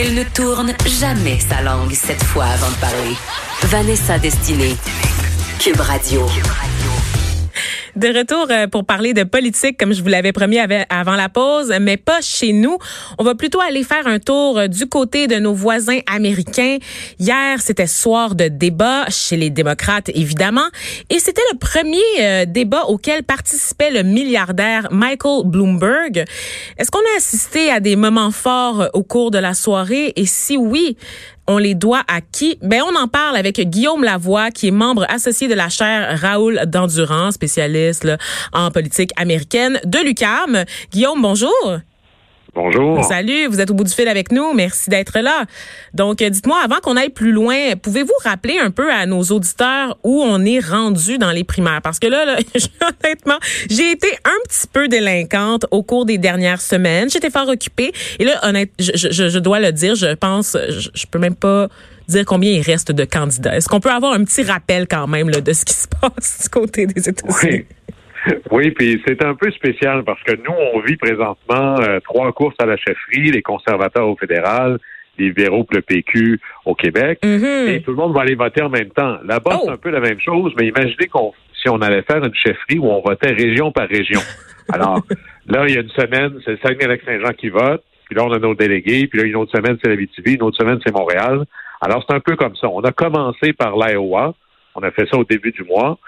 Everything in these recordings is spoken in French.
Elle ne tourne jamais sa langue cette fois avant de parler. Vanessa Destinée. Cube Radio. De retour euh, pour parler de politique, comme je vous l'avais promis avant la pause, mais pas chez nous. On va plutôt aller faire un tour euh, du côté de nos voisins américains. Hier, c'était soir de débat chez les démocrates, évidemment, et c'était le premier euh, débat auquel participait le milliardaire Michael Bloomberg. Est-ce qu'on a assisté à des moments forts au cours de la soirée? Et si oui, on les doit à qui? Ben, on en parle avec Guillaume Lavoie, qui est membre associé de la chaire Raoul d'Endurance, spécialiste en politique américaine de l'UCAM. Guillaume, bonjour. Bonjour. Salut, vous êtes au bout du fil avec nous. Merci d'être là. Donc, euh, dites-moi, avant qu'on aille plus loin, pouvez-vous rappeler un peu à nos auditeurs où on est rendu dans les primaires? Parce que là, là honnêtement, j'ai été petit peu délinquante au cours des dernières semaines. J'étais fort occupée. Et là, honnêtement, je, je, je, dois le dire, je pense, je, je peux même pas dire combien il reste de candidats. Est-ce qu'on peut avoir un petit rappel quand même là, de ce qui se passe du côté des États-Unis? Oui, puis c'est un peu spécial parce que nous, on vit présentement euh, trois courses à la chefferie, les conservateurs au fédéral, les libéraux le PQ au Québec, mm-hmm. et tout le monde va aller voter en même temps. Là-bas, c'est oh! un peu la même chose, mais imaginez qu'on si on allait faire une chefferie où on votait région par région. Alors, là, il y a une semaine, c'est le Saguenay-Lac-Saint-Jean qui vote, puis là, on a nos délégués, puis là, une autre semaine, c'est la BTV, une autre semaine, c'est Montréal. Alors, c'est un peu comme ça. On a commencé par l'Iowa, on a fait ça au début du mois,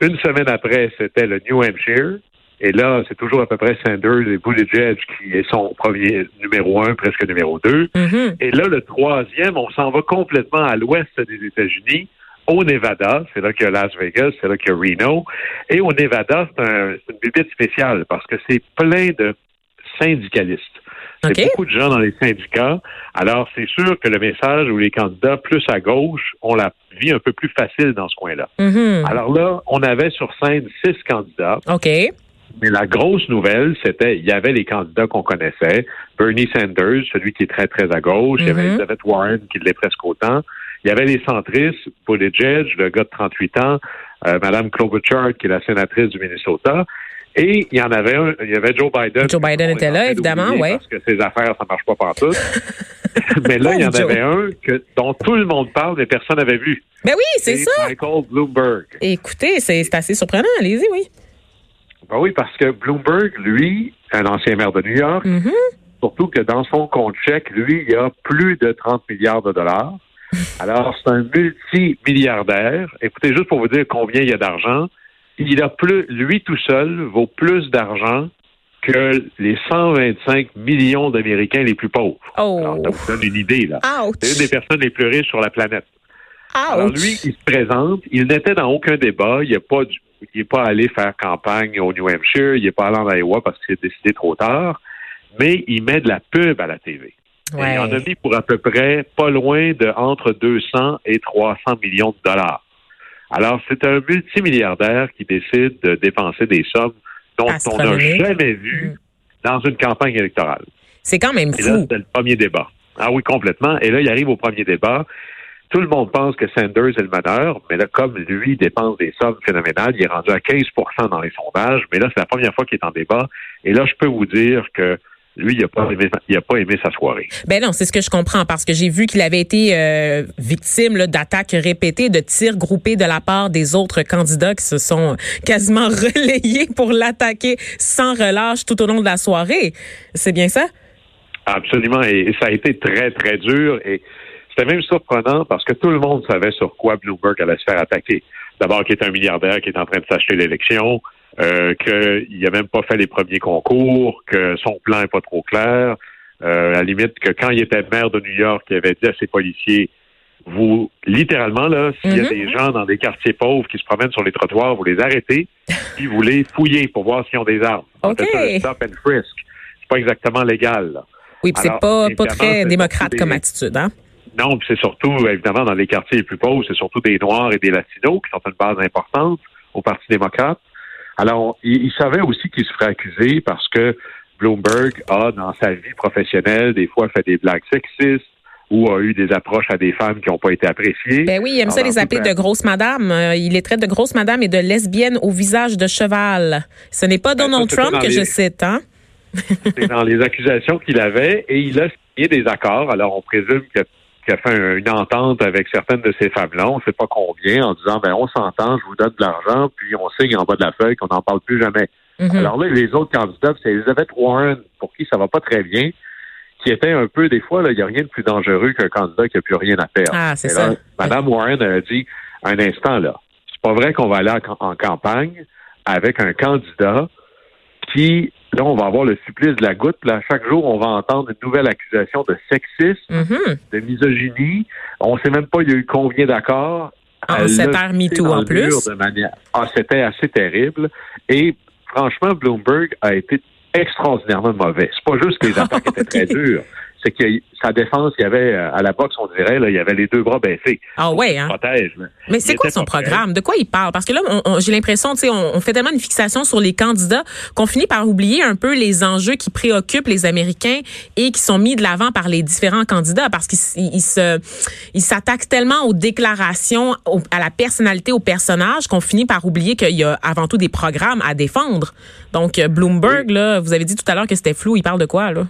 une semaine après, c'était le New Hampshire. Et là, c'est toujours à peu près Sanders et Buttigieg qui est son premier numéro un, presque numéro deux. Mm-hmm. Et là, le troisième, on s'en va complètement à l'ouest des États-Unis, au Nevada. C'est là qu'il y a Las Vegas, c'est là qu'il y a Reno. Et au Nevada, c'est un, une bibite spéciale parce que c'est plein de syndicalistes. C'est beaucoup de gens dans les syndicats. Alors, c'est sûr que le message où les candidats plus à gauche ont la vie un peu plus facile dans ce coin-là. Mm-hmm. Alors là, on avait sur scène six candidats. OK. Mais la grosse nouvelle, c'était il y avait les candidats qu'on connaissait. Bernie Sanders, celui qui est très, très à gauche. Il y avait Mm-hmm. Elizabeth Warren, qui l'est presque autant. Il y avait les centristes, Buttigieg, le gars de 38 ans, euh, Madame Klobuchar, qui est la sénatrice du Minnesota. Et il y en avait un, il y avait Joe Biden. Joe Biden était là, évidemment, oui. Parce que ses affaires, ça marche pas partout. mais là, il y en avait un que, dont tout le monde parle, mais personne n'avait vu. Ben oui, c'est ça. Michael Bloomberg. Écoutez, c'est assez surprenant. Allez-y, oui. Ben oui, parce que Bloomberg, lui, un ancien maire de New York, Mm-hmm. surtout que dans son compte chèque, lui, il y a plus de 30 milliards de dollars. Alors, c'est un multimilliardaire. Écoutez, juste pour vous dire combien il y a d'argent, il a plus, lui tout seul vaut plus d'argent que les 125 millions d'Américains les plus pauvres. Oh. Alors, ça vous donne une idée, là. C'est une des personnes les plus riches sur la planète. Alors Ouch. lui, il se présente, il n'était dans aucun débat, il n'est pas, du- il est pas allé faire campagne au New Hampshire, il n'est pas allé en Iowa parce qu'il s'est décidé trop tard, mais il met de la pub à la TV. Et Ouais. il en a mis pour à peu près pas loin de entre 200 et 300 millions de dollars. Alors, c'est un multimilliardaire qui décide de dépenser des sommes dont on n'a jamais vu Mm. dans une campagne électorale. C'est quand même Et là, fou. c'était le premier débat. Ah oui, complètement. Et là, il arrive au premier débat. Tout le monde pense que Sanders est le meneur, mais là, comme lui dépense des sommes phénoménales, il est rendu à 15% dans les sondages. Mais là, c'est la première fois qu'il est en débat. Et là, je peux vous dire que lui, il n'a pas, aimé, il a pas aimé sa soirée. Ben non, c'est ce que je comprends parce que j'ai vu qu'il avait été euh, victime d'attaques répétées, de tirs groupés de la part des autres candidats qui se sont quasiment relayés pour l'attaquer sans relâche tout au long de la soirée. C'est bien ça? Absolument. Et, et ça a été très, très dur. Et c'était même surprenant parce que tout le monde savait sur quoi Bloomberg allait se faire attaquer. D'abord, qu'il est un milliardaire qui est en train de s'acheter l'élection, euh, qu'il n'a même pas fait les premiers concours, que son plan n'est pas trop clair. Euh, à la limite, que quand il était maire de New York, il avait dit à ses policiers, vous, littéralement, là, s'il y a Mhm. des gens dans des quartiers pauvres qui se promènent sur les trottoirs, vous les arrêtez, puis vous les fouillez pour voir s'ils ont des armes. OK. C'est un stop and frisk. C'est pas exactement légal, là. Oui, puis c'est pas, pas très démocrate comme attitude, hein? Non, puis c'est surtout, évidemment, dans les quartiers les plus pauvres, c'est surtout des Noirs et des Latinos qui sont une base importante au Parti démocrate. Alors, il, il savait aussi qu'il se ferait accuser parce que Bloomberg a, dans sa vie professionnelle, des fois fait des blagues sexistes ou a eu des approches à des femmes qui n'ont pas été appréciées. Ben oui, il aime ça les appeler toute de grosses madames. Euh, il les traite de grosses madames et de lesbiennes au visage de cheval. Ce n'est pas Ben, Donald ça, Trump que les- je cite, hein? C'est dans les accusations qu'il avait et il a signé des accords. Alors, on présume qu'il a, fait une entente avec certaines de ces femmes-là, on ne sait pas combien, en disant, ben, on s'entend, je vous donne de l'argent, puis on signe en bas de la feuille qu'on n'en parle plus jamais. Mm-hmm. Alors là, les autres candidats, c'est Elizabeth Warren, pour qui ça va pas très bien, qui était un peu, des fois, il n'y a rien de plus dangereux qu'un candidat qui n'a plus rien à perdre. Ah, c'est ça. Madame Warren a dit, un instant, là, c'est pas vrai qu'on va aller en campagne avec un candidat qui, là, on va avoir le supplice de la goutte. Là, chaque jour, on va entendre une nouvelle accusation de sexisme, mm-hmm. de misogynie. On ne sait même pas il y a eu combien d'accords. En cette ère MeToo en plus. De manière... Ah, c'était assez terrible. Et franchement, Bloomberg a été extraordinairement mauvais. C'est pas juste que les attaques étaient très dures c'est que sa défense, il y avait euh, à la boxe, on dirait, là, il y avait les deux bras baissés. Ah ouais, hein? mais, c'est quoi son programme? De quoi il parle? Parce que là, j'ai l'impression, tu sais, on, fait tellement une fixation sur les candidats qu'on finit par oublier un peu les enjeux qui préoccupent les Américains et qui sont mis de l'avant par les différents candidats parce qu'ils se, ils s'attaquent tellement aux déclarations, à la personnalité, au personnage qu'on finit par oublier qu'il y a avant tout des programmes à défendre. Donc, euh, Bloomberg, là, vous avez dit tout à l'heure que c'était flou. Il parle de quoi, là?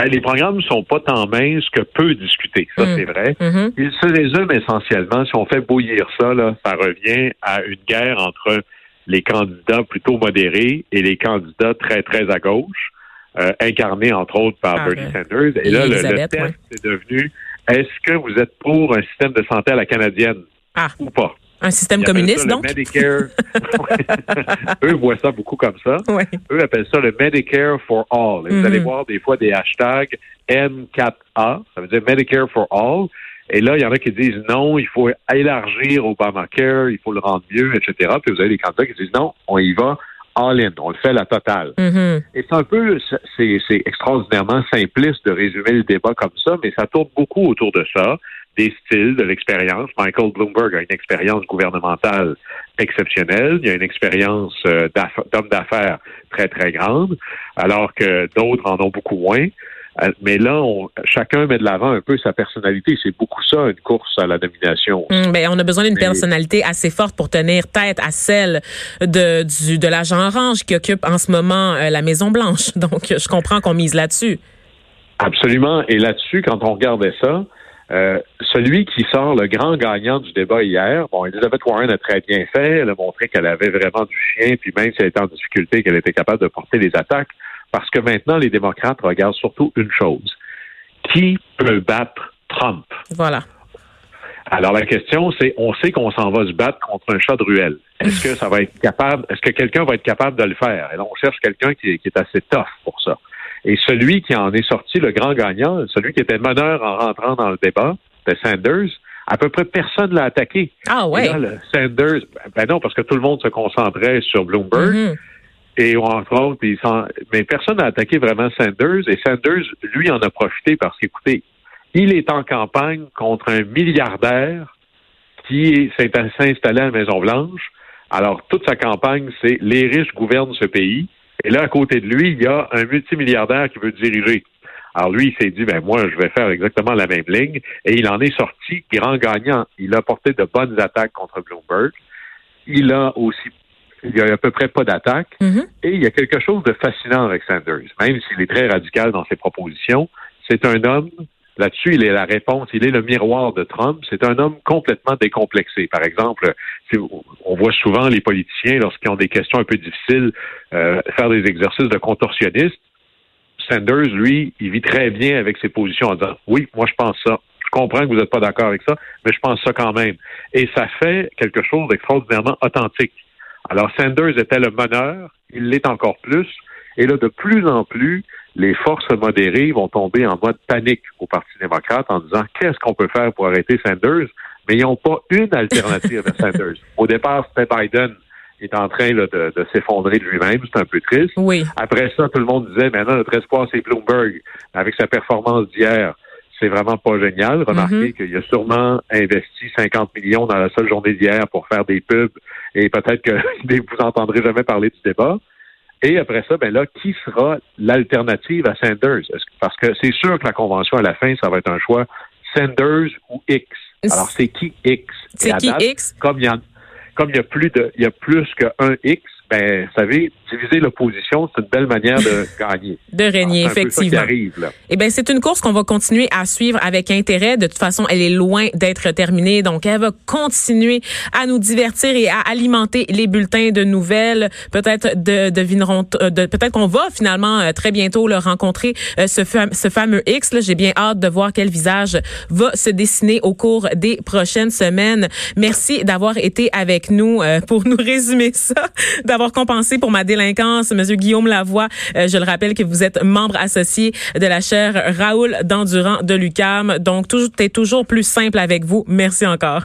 Ben, les programmes ne sont pas tant minces que peu discutés. Ça, mm. c'est vrai. Mm-hmm. Ils se résument essentiellement, si on fait bouillir ça, là, ça revient à une guerre entre les candidats plutôt modérés et les candidats très, très à gauche, euh, incarnés entre autres par ah, Bernie Sanders. Et, là, le, test est devenu est-ce que vous êtes pour un système de santé à la canadienne ah. ou pas? Un système communiste, donc? Medicare. Eux voient ça beaucoup comme ça. Eux appellent ça le Medicare for All. Et Vous allez mhm. voir des fois des hashtags M4A, ça veut dire Medicare for All. Et là, il y en a qui disent non, il faut élargir Obamacare, il faut le rendre mieux, etc. Puis vous avez des candidats qui disent non, on y va all-in, on le fait à la totale. Mhm. Et c'est un peu, c'est extraordinairement simpliste de résumer le débat comme ça, mais ça tourne beaucoup autour de ça des styles, de l'expérience. Michael Bloomberg a une expérience gouvernementale exceptionnelle. Il a une expérience euh, d'homme d'affaires très, très grande, alors que d'autres en ont beaucoup moins. Euh, mais là, chacun met de l'avant un peu sa personnalité. C'est beaucoup ça, une course à la domination. Hum, ben, on a besoin d'une personnalité assez forte pour tenir tête à celle de, du, de l'agent orange qui occupe en ce moment euh, la Maison-Blanche. Donc, je comprends qu'on mise là-dessus. Absolument. Et là-dessus, quand on regardait ça, euh, celui qui sort le grand gagnant du débat hier, bon, Elizabeth Warren a très bien fait. Elle a montré qu'elle avait vraiment du chien, puis même si elle était en difficulté, qu'elle était capable de porter les attaques. Parce que maintenant, les démocrates regardent surtout une chose. Qui peut battre Trump? Voilà. Alors la question, c'est, on sait qu'on s'en va se battre contre un chat de ruelle. Est-ce que ça va être capable, est-ce que quelqu'un va être capable de le faire? Et là, on cherche quelqu'un qui, qui, est assez tough. Et celui qui en est sorti le grand gagnant, celui qui était meneur en rentrant dans le débat, c'était Sanders. À peu près personne l'a attaqué. Ah ouais. Sanders, ben non, parce que tout le monde se concentrait sur Bloomberg. Mm-hmm. Et entre autres, mais personne n'a attaqué vraiment Sanders. Et Sanders, lui, en a profité parce qu'écoutez, il est en campagne contre un milliardaire qui s'est installé à la Maison-Blanche. Alors, toute sa campagne, c'est les riches gouvernent ce pays. Et là, à côté de lui, il y a un multimilliardaire qui veut diriger. Alors lui, il s'est dit, ben moi, je vais faire exactement la même ligne. Et il en est sorti grand gagnant. Il a porté de bonnes attaques contre Bloomberg. Il a aussi, il y a à peu près pas d'attaques. Mm-hmm. Et il y a quelque chose de fascinant avec Sanders. Même s'il est très radical dans ses propositions, c'est un homme Là-dessus, il est la réponse, il est le miroir de Trump. C'est un homme complètement décomplexé. Par exemple, on voit souvent les politiciens, lorsqu'ils ont des questions un peu difficiles, euh, faire des exercices de contorsionniste. Sanders, lui, il vit très bien avec ses positions en disant Oui, moi je pense ça. Je comprends que vous n'êtes pas d'accord avec ça, mais je pense ça quand même. Et ça fait quelque chose d'extraordinairement authentique. Alors, Sanders était le meneur, il l'est encore plus. Et là, de plus en plus, les forces modérées vont tomber en mode panique au Parti démocrate en disant qu'est-ce qu'on peut faire pour arrêter Sanders, mais ils n'ont pas une alternative à Sanders. Au départ, c'était Biden qui est en train de, s'effondrer de lui-même, c'est un peu triste. Oui. Après ça, tout le monde disait maintenant notre espoir c'est Bloomberg avec sa performance d'hier. C'est vraiment pas génial. Remarquez mm-hmm. qu'il a sûrement investi 50 millions dans la seule journée d'hier pour faire des pubs et peut-être que vous entendrez jamais parler du débat. Et après ça, ben là, qui sera l'alternative à Sanders? Parce que c'est sûr que la convention, à la fin, ça va être un choix Sanders ou X. Alors, c'est qui X? C'est qui X? Comme il y a, comme il y a plus de, il y a plus qu'un X, ben, vous savez, diviser l'opposition, c'est une belle manière de gagner. de régner, effectivement. Eh bien, c'est une course qu'on va continuer à suivre avec intérêt. De toute façon, elle est loin d'être terminée, donc elle va continuer à nous divertir et à alimenter les bulletins de nouvelles. Peut-être de, devineront, euh, de, peut-être qu'on va finalement euh, très bientôt le rencontrer euh, ce, ce fameux X. J'ai bien hâte de voir quel visage va se dessiner au cours des prochaines semaines. Merci d'avoir été avec nous pour nous résumer ça, d'avoir compensé pour ma Monsieur Guillaume Lavoie. je le rappelle que vous êtes membre associé de la chaire Raoul d'Endurant de l'UCAM. Donc, tout est toujours plus simple avec vous. Merci encore.